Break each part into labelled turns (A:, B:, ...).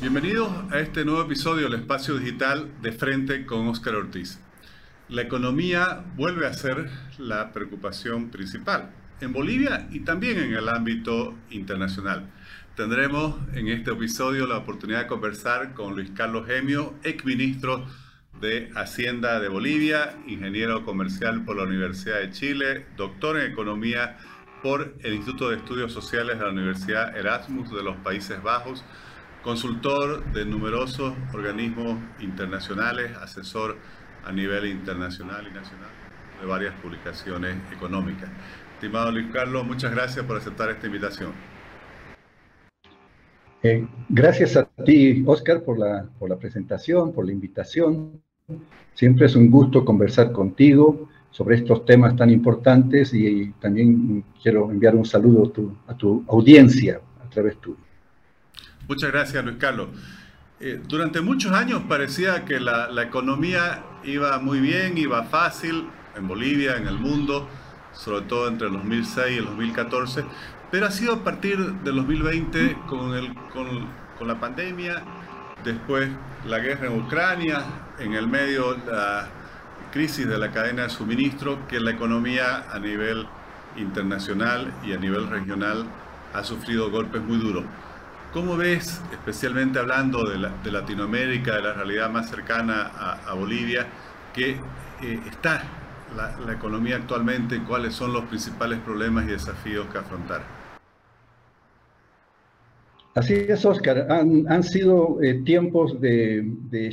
A: Bienvenidos a este nuevo episodio del Espacio Digital de Frente con Óscar Ortiz. La economía vuelve a ser la preocupación principal en Bolivia y también en el ámbito internacional. Tendremos en este episodio la oportunidad de conversar con Luis Carlos Gemio, ex ministro de Hacienda de Bolivia, ingeniero comercial por la Universidad de Chile, doctor en economía por el Instituto de Estudios Sociales de la Universidad Erasmus de los Países Bajos, consultor de numerosos organismos internacionales, asesor a nivel internacional y nacional de varias publicaciones económicas. Estimado Luis Carlos, muchas gracias por aceptar esta invitación.
B: Eh, gracias a ti, Oscar, por la, por la presentación, por la invitación. Siempre es un gusto conversar contigo sobre estos temas tan importantes y, también quiero enviar un saludo a tu, a tu audiencia a través tuyo.
A: Muchas gracias, Luis Carlos. Eh, durante muchos años parecía que la, economía iba muy bien, iba fácil en Bolivia, en el mundo, sobre todo entre el 2006 y el 2014, pero ha sido a partir del 2020 con, el, con, con la pandemia, después la guerra en Ucrania, en el medio la crisis de la cadena de suministro, que la economía a nivel internacional y a nivel regional ha sufrido golpes muy duros. ¿Cómo ves, especialmente hablando de, Latinoamérica, de la realidad más cercana a, Bolivia, que eh, está la, economía actualmente cuáles son los principales problemas y desafíos que afrontar?
B: Así es, Oscar. Han, sido eh, tiempos de, de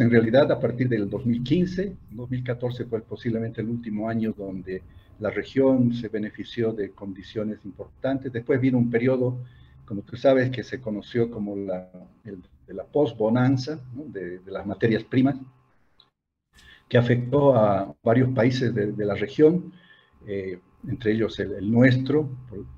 B: en realidad a partir del 2015. 2014 fue posiblemente el último año donde la región se benefició de condiciones importantes. Después vino un periodo como tú sabes, que se conoció como la, de la post-bonanza de, las materias primas, que afectó a varios países de, la región, eh, entre ellos el, nuestro,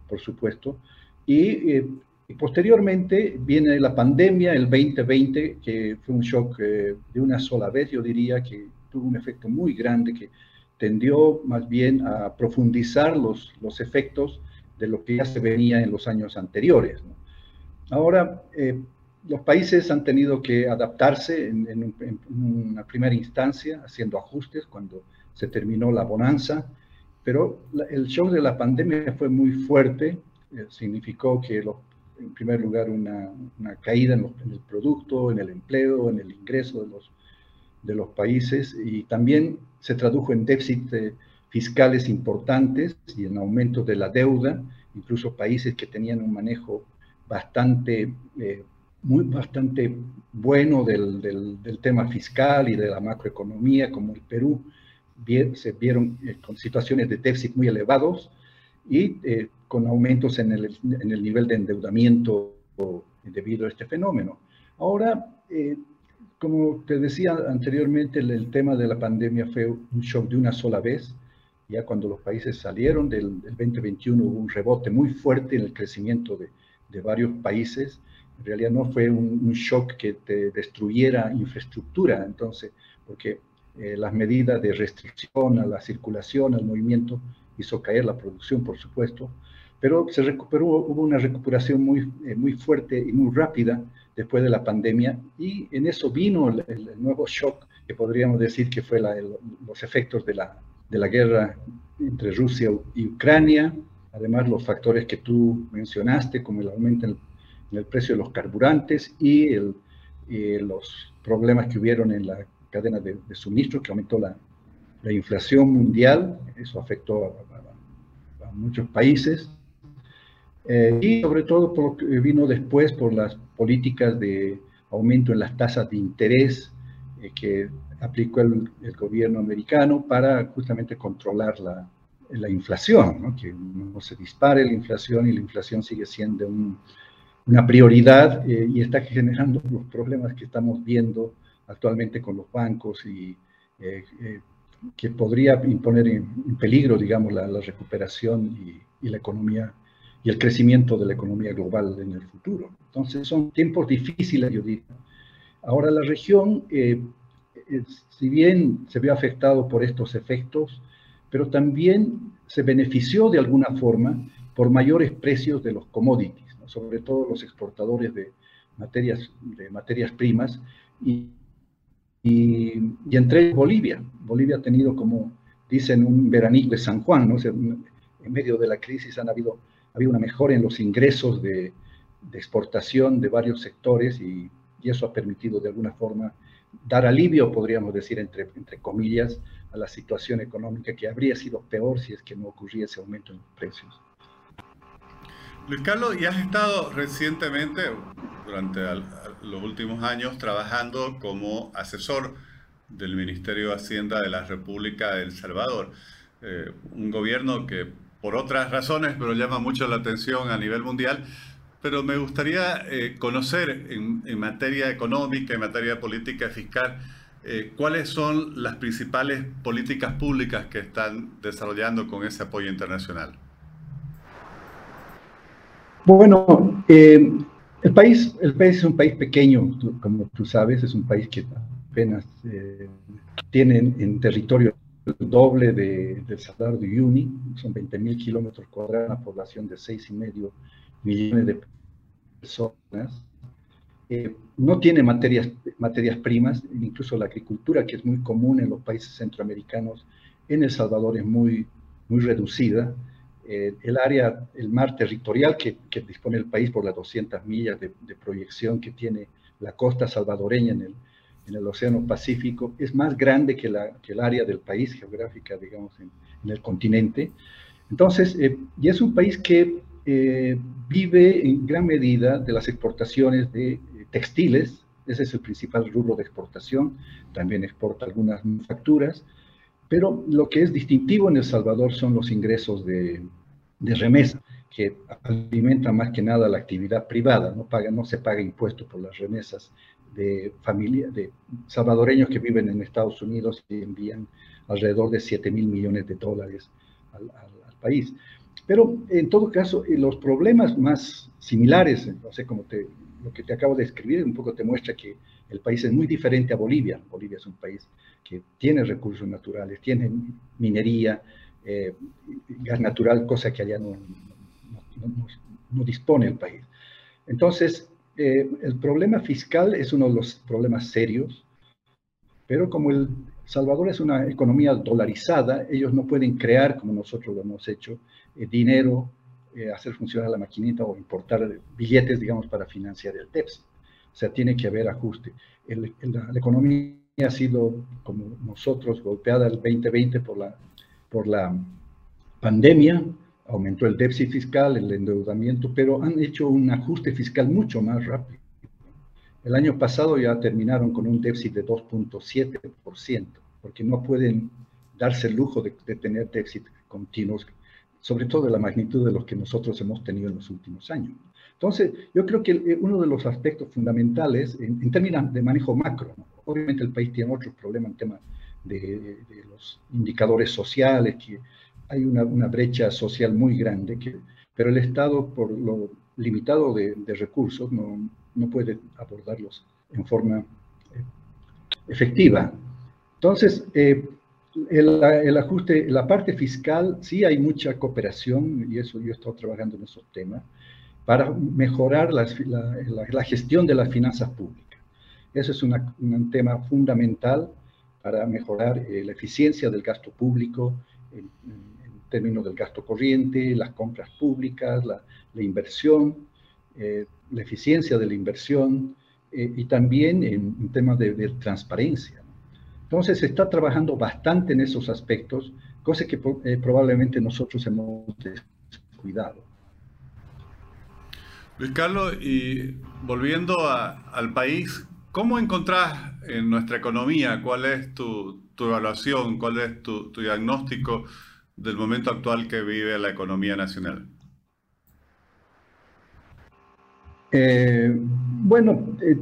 B: por, supuesto, eh, y, posteriormente viene la pandemia, el 2020, que fue un shock eh, de una sola vez, yo diría que tuvo un efecto muy grande que tendió más bien a profundizar los, los efectos de lo que ya se venía en los años anteriores. Ahora, eh, los países han tenido que adaptarse en, una primera instancia, haciendo ajustes cuando se terminó la bonanza, pero el shock de la pandemia fue muy fuerte, eh, significó que en primer lugar una, caída en, el producto, en el empleo, en el ingreso de los, de los países y también se tradujo en déficit eh, fiscales importantes y en aumento de la deuda, incluso países que tenían un manejo bastante, eh, muy, bastante bueno del, del, tema fiscal y de la macroeconomía, como el Perú, se vieron eh, con situaciones de déficit muy elevados y eh, con aumentos en el, en el, nivel de endeudamiento debido a este fenómeno. Ahora, como te decía anteriormente, el, tema de la pandemia fue un shock de una sola vez ya cuando los países salieron del, 2021 hubo un rebote muy fuerte en el crecimiento de, de varios países. En realidad no fue un, shock que te destruyera infraestructura, entonces, porque eh, las medidas de restricción a la circulación, al movimiento, hizo caer la producción, por supuesto, pero se recuperó, hubo una recuperación muy, eh, muy fuerte y muy rápida después de la pandemia, y en eso vino el, nuevo shock, que podríamos decir que fue los efectos de la de la guerra entre Rusia y Ucrania, además los factores que tú mencionaste, como el aumento en el, precio de los carburantes y, los problemas que hubieron en la cadena de, suministro, que aumentó la, inflación mundial, eso afectó a, muchos países, eh, y sobre todo por vino después por las políticas de aumento en las tasas de interés eh, que aplicó el, gobierno americano para justamente controlar la, la inflación, que no se dispare la inflación y la inflación sigue siendo una prioridad eh, y está generando los problemas que estamos viendo actualmente con los bancos y eh, eh, que podría imponer en, peligro, digamos, la, recuperación y, y, la economía y el crecimiento de la economía global en el futuro. Entonces son tiempos difíciles, yo diría. Ahora la región si bien se vio afectado por estos efectos, pero también se benefició de alguna forma por mayores precios de los commodities, sobre todo los exportadores de, materias, de materias primas y, y, entre Bolivia. Bolivia ha tenido, como dicen, un veranillo de San Juan, ¿no? en medio de la crisis han habido, ha habido una mejora en los ingresos de, de exportación de varios sectores y, y, eso ha permitido de alguna forma dar alivio, podríamos decir, entre, entre comillas, a la situación económica que habría sido peor si es que no ocurría ese aumento en los precios.
A: Luis Carlos, y has estado recientemente, durante los últimos años, trabajando como asesor del Ministerio de Hacienda de la República de El Salvador, eh, un gobierno que por otras razones, pero llama mucho la atención a nivel mundial, pero me gustaría eh, conocer en, en, materia económica, en materia política fiscal, eh, ¿cuáles son las principales políticas públicas que están desarrollando con ese apoyo internacional?
B: Bueno, eh, el, país, el país es un país pequeño, como tú sabes, es un país que apenas tiene en territorio el doble de, Salvador de Uyuni, son 20.000 kilómetros cuadrados, una población de 6,5 millones de personas. Eh, no tiene materias, materias primas, incluso la agricultura, que es muy común en los países centroamericanos, en El Salvador es muy, muy reducida. Eh, el área, el mar territorial que, dispone el país por las 200 millas de, proyección que tiene la costa salvadoreña en el, en el Océano Pacífico, es más grande que, la, que el área del país geográfica, digamos, en, el continente. Entonces, eh, y es un país que eh, vive en gran medida de las exportaciones de textiles, ese es el principal rubro de exportación, también exporta algunas manufacturas, pero lo que es distintivo en El Salvador son los ingresos de, de remesa, que alimenta más que nada la actividad privada, no, paga, no se paga impuesto por las remesas de familia, de salvadoreños que viven en Estados Unidos y envían alrededor de 7 mil millones de dólares al, país. Pero en todo caso, eh, los problemas más similares, no sé cómo te, lo que te acabo de escribir, un poco te muestra que el país es muy diferente a Bolivia. Bolivia es un país que tiene recursos naturales, tiene minería, eh, gas natural, cosa que allá no, no, dispone el país. Entonces, eh, el problema fiscal es uno de los problemas serios, pero como El Salvador es una economía dolarizada, ellos no pueden crear, como nosotros lo hemos hecho, eh, dinero, hacer funcionar la maquinita o importar billetes, digamos, para financiar el TEPS. O sea, tiene que haber ajuste. la economía ha sido, como nosotros, golpeada el 2020 por la por la pandemia, aumentó el déficit fiscal, el endeudamiento, pero han hecho un ajuste fiscal mucho más rápido. El año pasado ya terminaron con un déficit de 2.7%, porque no pueden darse el lujo de, tener déficit continuos, sobre todo de la magnitud de los que nosotros hemos tenido en los últimos años. Entonces, yo creo que eh, uno de los aspectos fundamentales en, términos de manejo macro, obviamente el país tiene otros problemas en temas de, los indicadores sociales, que hay una, brecha social muy grande, que, pero el Estado, por lo limitado de, recursos, no, no, puede abordarlos en forma eh, efectiva. Entonces, eh, el, ajuste, la parte fiscal, sí hay mucha cooperación, y eso yo he estado trabajando en esos temas, para mejorar la, gestión de las finanzas públicas. Eso es una, un tema fundamental para mejorar eh, la eficiencia del gasto público en, términos del gasto corriente, las compras públicas, la, inversión, eh, la eficiencia de la inversión eh, y también en, temas de, transparencia. Entonces se está trabajando bastante en esos aspectos, cosas que probablemente nosotros hemos descuidado.
A: Luis Carlos, y volviendo al país, ¿Cómo encontrás en nuestra economía cuál es tu, evaluación, cuál es tu, diagnóstico del momento actual que vive la economía nacional?
B: Eh, bueno, eh,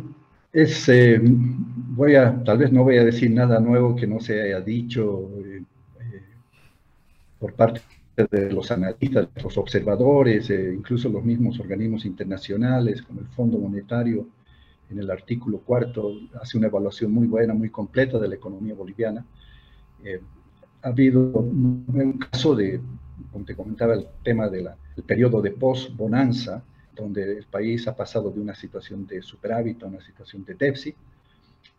B: eh, voy a, tal vez no voy a decir nada nuevo que no se haya dicho por parte de los analistas, los observadores, incluso los mismos organismos internacionales, como el Fondo Monetario en el artículo cuarto, hace una evaluación muy buena, muy completa de la economía boliviana. Ha habido un caso de, como te comentaba, el tema del periodo de post-bonanza, donde el país ha pasado de una situación de superávit a una situación de déficit.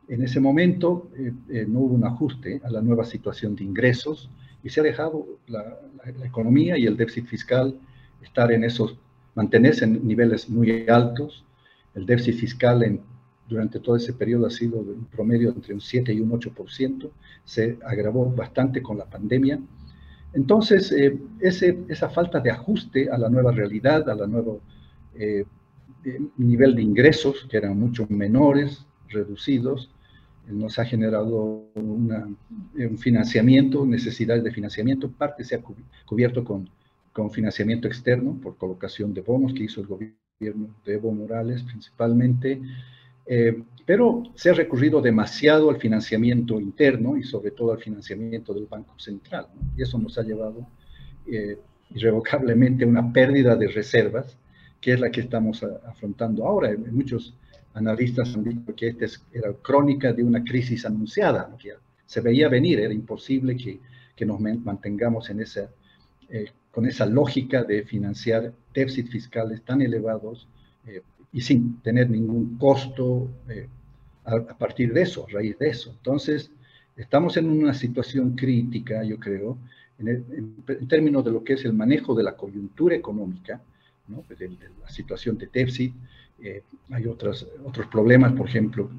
B: En ese momento eh, eh, no hubo un ajuste a la nueva situación de ingresos y se ha dejado la, economía y el déficit fiscal estar en esos, mantenerse en niveles muy altos. El déficit fiscal en, durante todo ese periodo ha sido un promedio entre un 7 y un 8%, se agravó bastante con la pandemia entonces, eh, ese, esa falta de ajuste a la nueva realidad, a la nuevo eh, eh, nivel de ingresos, que eran mucho menores, reducidos, nos ha generado un financiamiento, necesidades de financiamiento. Parte se ha cubierto con, con financiamiento externo por colocación de bonos que hizo el gobierno de Evo Morales principalmente. Eh, pero se ha recurrido demasiado al financiamiento interno y sobre todo al financiamiento del Banco Central. Y eso nos ha llevado eh, irrevocablemente a una pérdida de reservas, que es la que estamos afrontando ahora. Muchos analistas han dicho que esta era crónica de una crisis anunciada, que se veía venir, era imposible que, que nos mantengamos en esa, eh, con esa lógica de financiar déficits fiscales tan elevados y sin tener ningún costo eh, a, partir de eso, a raíz de eso. Entonces, estamos en una situación crítica, yo creo, en, términos de lo que es el manejo de la coyuntura económica, ¿no? de, la situación de déficit. Eh, hay otros, otros problemas, por ejemplo,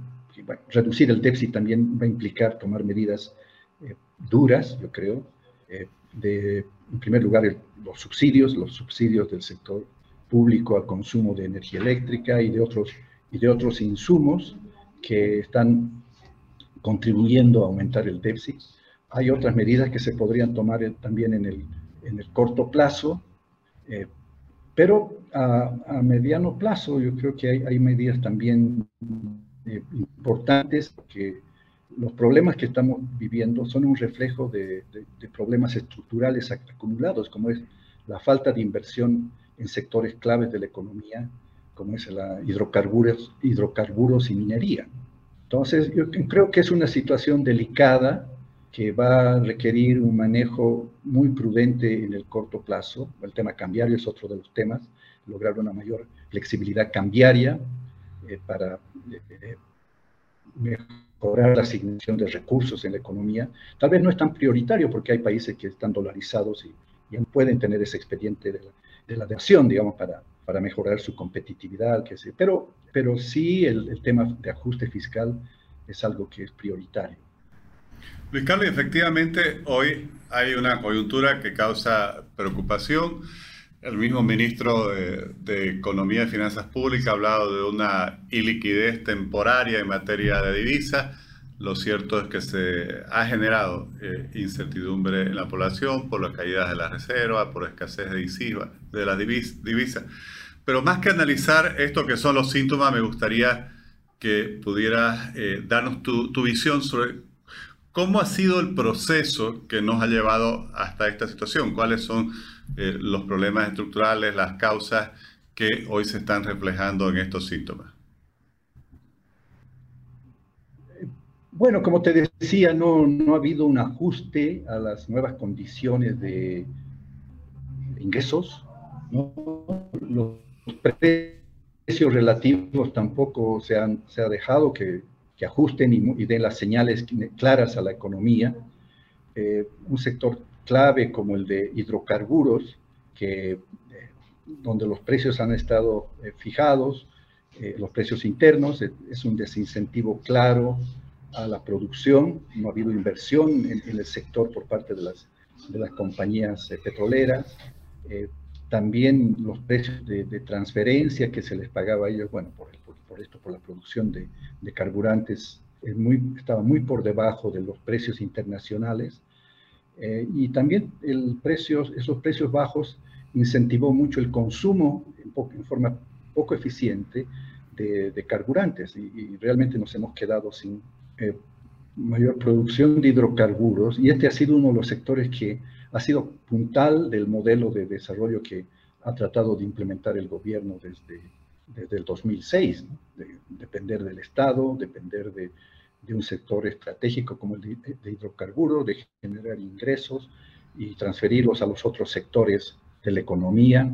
B: reducir el déficit también va a implicar tomar medidas eh, duras, yo creo, de, en primer lugar, los subsidios, los subsidios del sector público al consumo de energía eléctrica y de otros, y de otros insumos que están contribuyendo a aumentar el déficit. Hay otras medidas que se podrían tomar también en el, en el corto plazo, eh, pero a, mediano plazo yo creo que hay, hay medidas también eh, importantes que los problemas que estamos viviendo son un reflejo de, de problemas estructurales acumulados, como es la falta de inversión en sectores claves de la economía, como es la hidrocarburos, hidrocarburos y minería. Entonces, yo creo que es una situación delicada que va a requerir un manejo muy prudente en el corto plazo. El tema cambiario es otro de los temas, lograr una mayor flexibilidad cambiaria eh, para eh, mejorar la asignación de recursos en la economía. Tal vez no es tan prioritario porque hay países que están dolarizados y ya pueden tener ese expediente de la, de la adhesión, digamos, para, para mejorar su competitividad, que sé. Pero, pero sí el, tema de ajuste fiscal es algo que es prioritario.
A: Luis Carlos, efectivamente hoy hay una coyuntura que causa preocupación. El mismo ministro de, de, Economía y Finanzas Públicas ha hablado de una iliquidez temporaria en materia de divisas lo cierto es que se ha generado eh, incertidumbre en la población por las caídas de la reserva, por escasez de, las divisas. Pero más que analizar esto que son los síntomas, me gustaría que pudieras eh, darnos tu, visión sobre cómo ha sido el proceso que nos ha llevado hasta esta situación, cuáles son eh, los problemas estructurales, las causas que hoy se están reflejando en estos síntomas.
B: Bueno, como te decía, no, no ha habido un ajuste a las nuevas condiciones de ingresos. Los precios relativos tampoco se han se ha dejado que, que ajusten y, den las señales claras a la economía. Eh, un sector clave como el de hidrocarburos, que, eh, donde los precios han estado eh, fijados, los precios internos, es un desincentivo claro a la producción, no ha habido inversión en, el sector por parte de las, de las compañías eh, petroleras, eh, también los precios de, transferencia que se les pagaba a ellos, bueno, por, por, esto, por la producción de, de carburantes, es muy, estaba muy por debajo de los precios internacionales. Eh, y también el precio, esos precios bajos incentivó mucho el consumo en, forma poco eficiente de, de carburantes y, realmente nos hemos quedado sin, eh, mayor producción de hidrocarburos y este ha sido uno de los sectores que ha sido puntal del modelo de desarrollo que ha tratado de implementar el gobierno desde, desde el 2006, depender del Estado, depender de, de, un sector estratégico como el de, hidrocarburos, de generar ingresos y transferirlos a los otros sectores de la economía.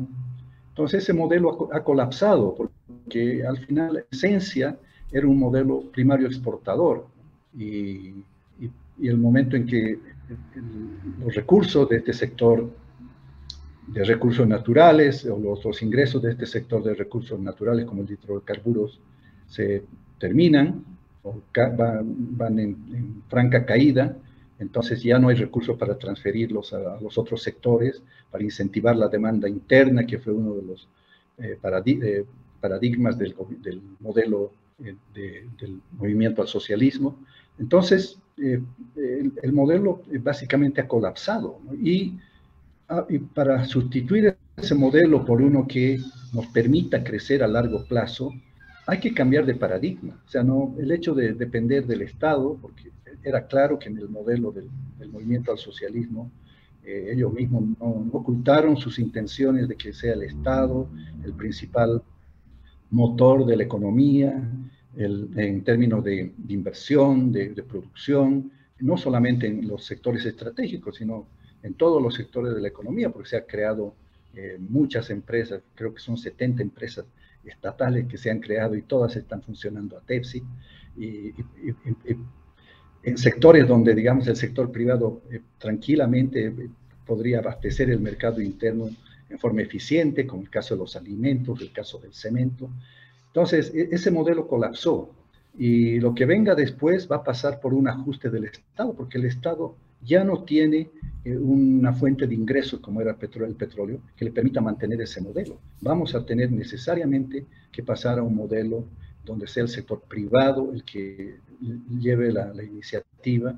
B: Entonces ese modelo ha, colapsado porque al final la esencia era un modelo primario exportador y, el momento en que los recursos de este sector de recursos naturales o los, ingresos de este sector de recursos naturales como el hidrocarburos se terminan o van, en, franca caída, entonces ya no hay recursos para transferirlos a, los otros sectores, para incentivar la demanda interna, que fue uno de los eh, eh, paradigmas del, modelo eh, del movimiento al socialismo. Entonces, el, modelo básicamente ha colapsado y Ah, y para sustituir ese modelo por uno que nos permita crecer a largo plazo, hay que cambiar de paradigma. O sea, no, el hecho de depender del Estado, porque era claro que en el modelo del, movimiento al socialismo, eh, ellos mismos no, ocultaron sus intenciones de que sea el Estado el principal motor de la economía, en términos de, inversión, de, de, producción, no solamente en los sectores estratégicos, sino en todos los sectores de la economía, porque se han creado eh, muchas empresas, creo que son 70 empresas estatales que se han creado y todas están funcionando a TEPSI. Y, en sectores donde, digamos, el sector privado eh, tranquilamente eh, podría abastecer el mercado interno en forma eficiente, como el caso de los alimentos, el caso del cemento. Entonces, e, ese modelo colapsó y lo que venga después va a pasar por un ajuste del Estado, porque el Estado ya no tiene eh, una fuente de ingresos como era el petróleo, que le permita mantener ese modelo. Vamos a tener necesariamente que pasar a un modelo donde sea el sector privado el que lleve la, iniciativa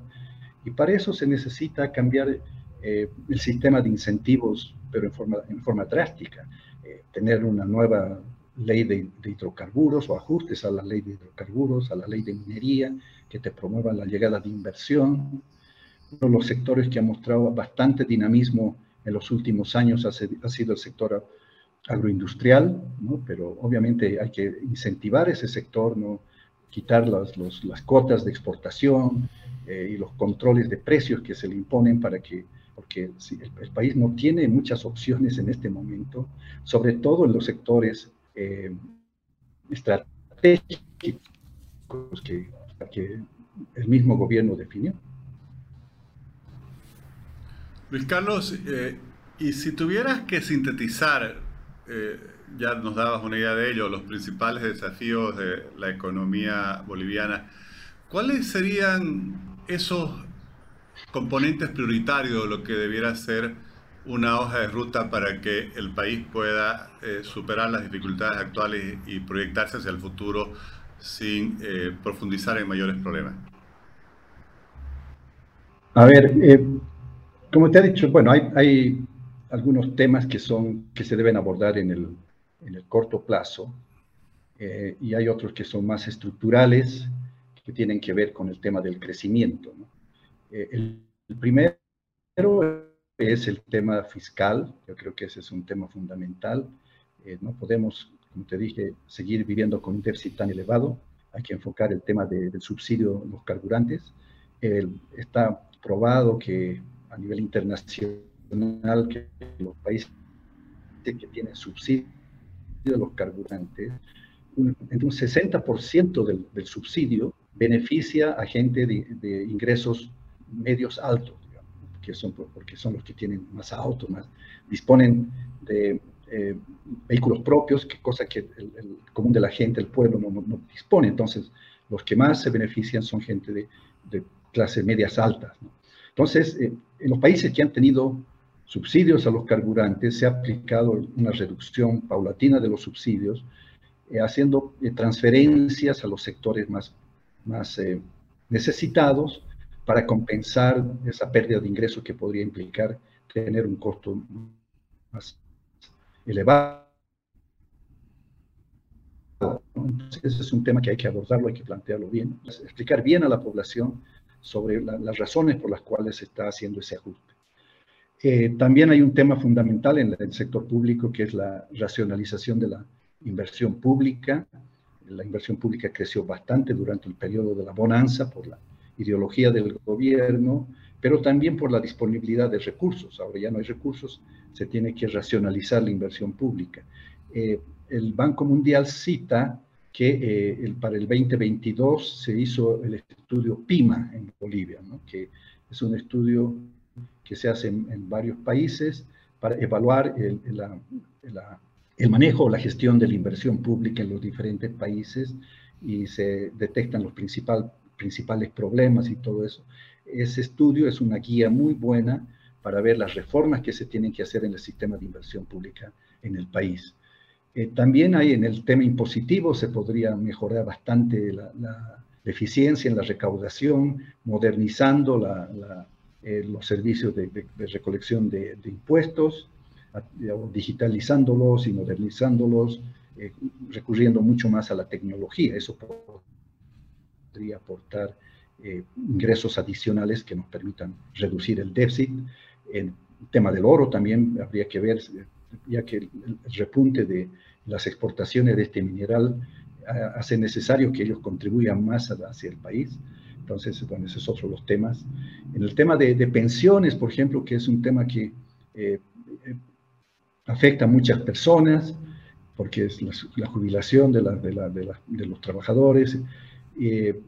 B: y para eso se necesita cambiar eh, el sistema de incentivos, pero en forma, en forma drástica, eh, tener una nueva ley de, de, hidrocarburos o ajustes a la ley de hidrocarburos, a la ley de minería, que te promuevan la llegada de inversión, uno de los sectores que ha mostrado bastante dinamismo en los últimos años ha, sido el sector agroindustrial, ¿no? pero obviamente hay que incentivar ese sector, ¿no? quitar las, las cuotas de exportación eh, y los controles de precios que se le imponen para que, porque el, país no tiene muchas opciones en este momento, sobre todo en los sectores eh, estratégicos que, el mismo gobierno definió.
A: Luis Carlos, eh, y si tuvieras que sintetizar, eh, ya nos dabas una idea de ello, los principales desafíos de la economía boliviana, ¿cuáles serían esos componentes prioritarios de lo que debiera ser una hoja de ruta para que el país pueda eh, superar las dificultades actuales y proyectarse hacia el futuro sin profundizar en mayores problemas?
B: A ver, como te he dicho, bueno, hay, algunos temas que, son, que se deben abordar en el, corto plazo eh, y hay otros que son más estructurales, que tienen que ver con el tema del crecimiento. Eh, el, primero es el tema fiscal, yo creo que ese es un tema fundamental. Eh, no podemos, como te dije, seguir viviendo con un déficit tan elevado. Hay que enfocar el tema del subsidio a los carburantes. está probado que a nivel internacional que los países que tienen subsidio de los carburantes, un, un 60% del, del, subsidio beneficia a gente de, ingresos medios altos, que son, porque son los que tienen más autos, más, disponen de eh, vehículos propios, que cosa que el, común de la gente, el pueblo, no, no, dispone. Entonces, los que más se benefician son gente de, de medias altas. ¿no? Entonces, eh, en los países que han tenido subsidios a los carburantes, se ha aplicado una reducción paulatina de los subsidios, eh, haciendo eh, transferencias a los sectores más, más necesitados para compensar esa pérdida de ingresos que podría implicar tener un costo más elevado. Entonces, ese es un tema que hay que abordarlo, hay que plantearlo bien, explicar bien a la población sobre las razones por las cuales se está haciendo ese ajuste. Eh, también hay un tema fundamental en el sector público que es la racionalización de la inversión pública. La inversión pública creció bastante durante el periodo de la bonanza por la ideología del gobierno. pero también por la disponibilidad de recursos. Ahora ya no hay recursos, se tiene que racionalizar la inversión pública. Eh, el Banco Mundial cita que eh, para el 2022 se hizo el estudio PIMA en Bolivia, que es un estudio que se hace en, varios países para evaluar el, manejo o la gestión de la inversión pública en los diferentes países y se detectan los principal, principales problemas y todo eso. Ese estudio es una guía muy buena para ver las reformas que se tienen que hacer en el sistema de inversión pública en el país. Eh, también hay en el tema impositivo, se podría mejorar bastante la, eficiencia en la recaudación, modernizando eh, los servicios de, recolección de, impuestos, digitalizándolos y modernizándolos, eh, recurriendo mucho más a la tecnología. Eso podría aportar ingresos adicionales que nos permitan reducir el déficit. El tema del oro también habría que ver ya que el, repunte de las exportaciones de este mineral hace necesario que ellos contribuyan más hacia el país. Entonces, bueno, esos son otros los temas. En el tema de, pensiones, por ejemplo, que es un tema que eh, afecta a muchas personas, porque es la, jubilación de, de, los trabajadores. Eh,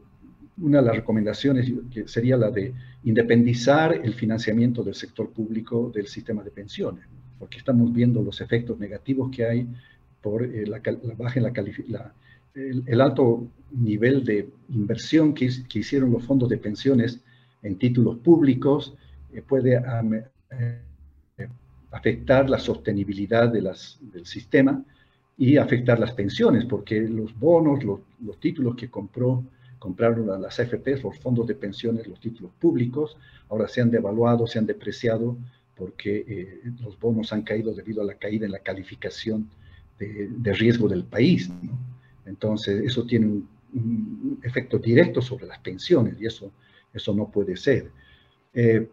B: una de las recomendaciones sería la de independizar el financiamiento del sector público del sistema de pensiones porque estamos viendo los efectos negativos que hay por eh, la, baja en la, el, alto nivel de inversión que, hicieron los fondos de pensiones en títulos públicos, eh, puede eh, afectar la sostenibilidad del sistema y afectar las pensiones, porque los bonos, los, los títulos que compró, compraron las AFPs, los fondos de pensiones, los títulos públicos, ahora se han devaluado, se han depreciado porque eh, los bonos han caído debido a la caída en la calificación de, riesgo del país. Entonces, eso tiene un, efecto directo sobre las pensiones y eso, eso no puede ser. Eh,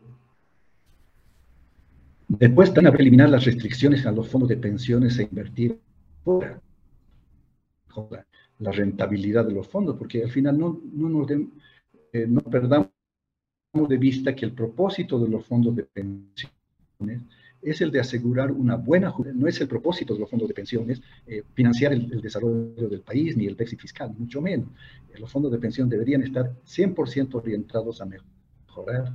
B: después también eliminar las restricciones a los fondos de pensiones e invertir fuera la rentabilidad de los fondos, porque al final no, no, nos eh, no perdamos de vista que el propósito de los fondos de pensiones es el de asegurar una buena, no es el propósito de los fondos de pensiones eh, financiar el, desarrollo del país ni el déficit fiscal, mucho menos. Eh, los fondos de pensión deberían estar 100% orientados a mejorar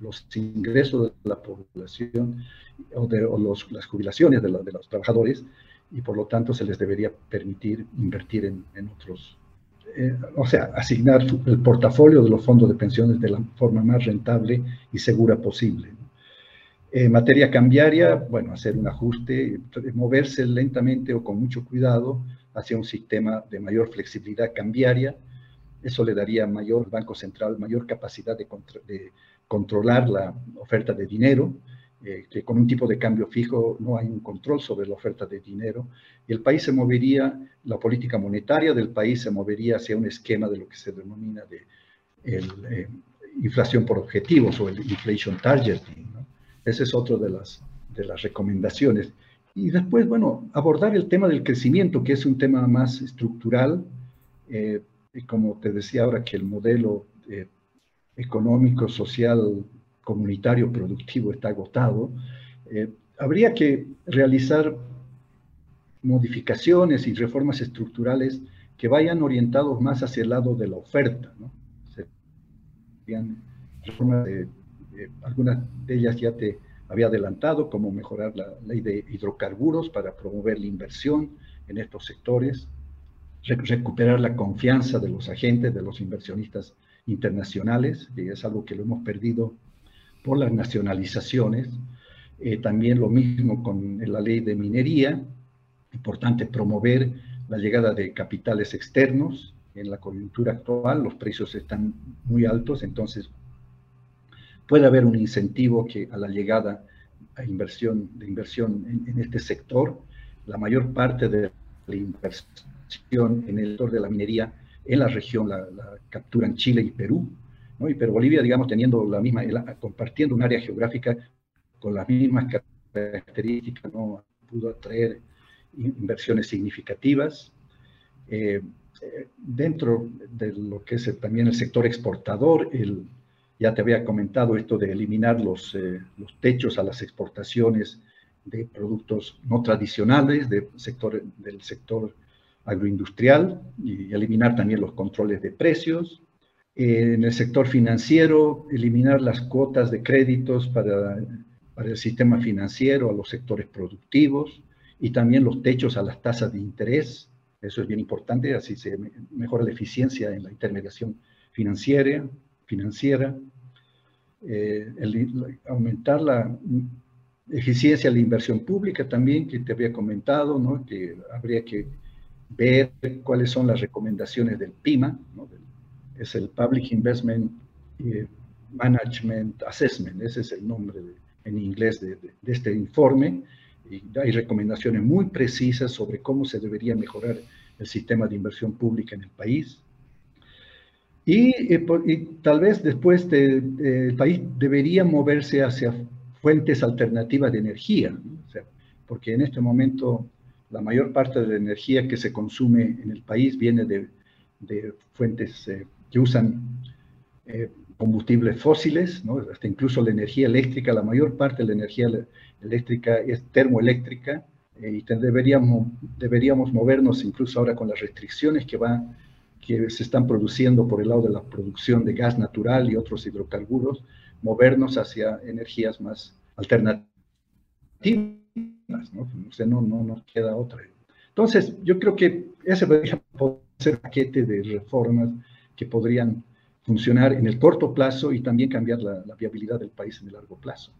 B: los ingresos de la población o, de, las jubilaciones de, los trabajadores y por lo tanto se les debería permitir invertir en, otros, eh, o sea, asignar el portafolio de los fondos de pensiones de la forma más rentable y segura posible. En materia cambiaria, bueno, hacer un ajuste, moverse lentamente o con mucho cuidado hacia un sistema de mayor flexibilidad cambiaria. Eso le daría mayor Banco Central, mayor capacidad de, controlar la oferta de dinero, eh, que con un tipo de cambio fijo no hay un control sobre la oferta de dinero. Y el país se movería, la política monetaria del país se movería hacia un esquema de lo que se denomina de eh, inflación por objetivos o el inflation targeting esa es otra de las, de las recomendaciones. Y después, bueno, abordar el tema del crecimiento, que es un tema más estructural. Eh, y como te decía ahora, que el modelo eh, económico, social, comunitario, productivo está agotado, eh, habría que realizar modificaciones y reformas estructurales que vayan orientados más hacia el lado de la oferta. ¿no? Serían reformas de algunas de ellas ya te había adelantado, como mejorar la ley de hidrocarburos para promover la inversión en estos sectores, recuperar la confianza de los agentes, de los inversionistas internacionales, que es algo que lo hemos perdido por las nacionalizaciones. Eh, también lo mismo con la ley de minería, importante promover la llegada de capitales externos. En la coyuntura actual los precios están muy altos, entonces puede haber un incentivo que a la llegada a inversión, de inversión en, este sector, la mayor parte de la inversión en el sector de la minería en la región la, capturan Chile y Perú, ¿no? y pero Bolivia, digamos, teniendo la misma, compartiendo un área geográfica con las mismas características, no pudo atraer inversiones significativas. Eh, eh, dentro de lo que es también el sector exportador, el, Ya te había comentado esto de eliminar los, eh, los techos a las exportaciones de productos no tradicionales del sector agroindustrial y eliminar también los controles de precios. En el sector financiero, eliminar las cuotas de créditos para, para el sistema financiero, a los sectores productivos y también los techos a las tasas de interés. Eso es bien importante, así se mejora la eficiencia en la intermediación financiera. financiera. Eh, aumentar la eficiencia de la inversión pública también, que te había comentado, ¿no? que habría que ver cuáles son las recomendaciones del PIMA, es el Public Investment eh, Management Assessment, ese es el nombre en inglés de, este informe, y hay recomendaciones muy precisas sobre cómo se debería mejorar el sistema de inversión pública en el país. Y, eh, tal vez después el país debería moverse hacia fuentes alternativas de energía, porque en este momento la mayor parte de la energía que se consume en el país viene de, fuentes eh, que usan eh, combustibles fósiles, hasta incluso la energía eléctrica, la mayor parte de la energía eléctrica es termoeléctrica eh, y deberíamos, deberíamos movernos incluso ahora con las restricciones que, va, que se están produciendo por el lado de la producción de gas natural y otros hidrocarburos, movernos hacia energías más alternativas, ¿no? O sea, no, no nos queda otra. Entonces, yo creo que ese ser un paquete de reformas que podrían funcionar en el corto plazo y también cambiar la, viabilidad del país en el largo plazo.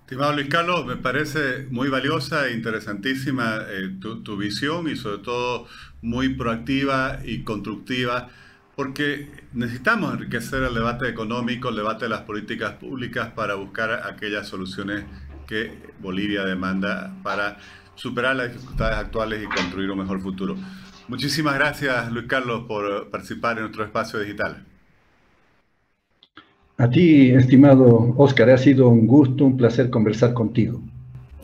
A: Estimado Luis Carlos, me parece muy valiosa e interesantísima eh, tu, tu, visión y sobre todo muy proactiva y constructiva porque necesitamos enriquecer el debate económico, el debate de las políticas públicas para buscar aquellas soluciones que Bolivia demanda para superar las dificultades actuales y construir un mejor futuro. Muchísimas gracias, Luis Carlos, por participar en nuestro espacio digital.
B: A ti, estimado Oscar, ha sido un gusto, un placer conversar contigo.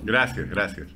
A: Gracias, gracias.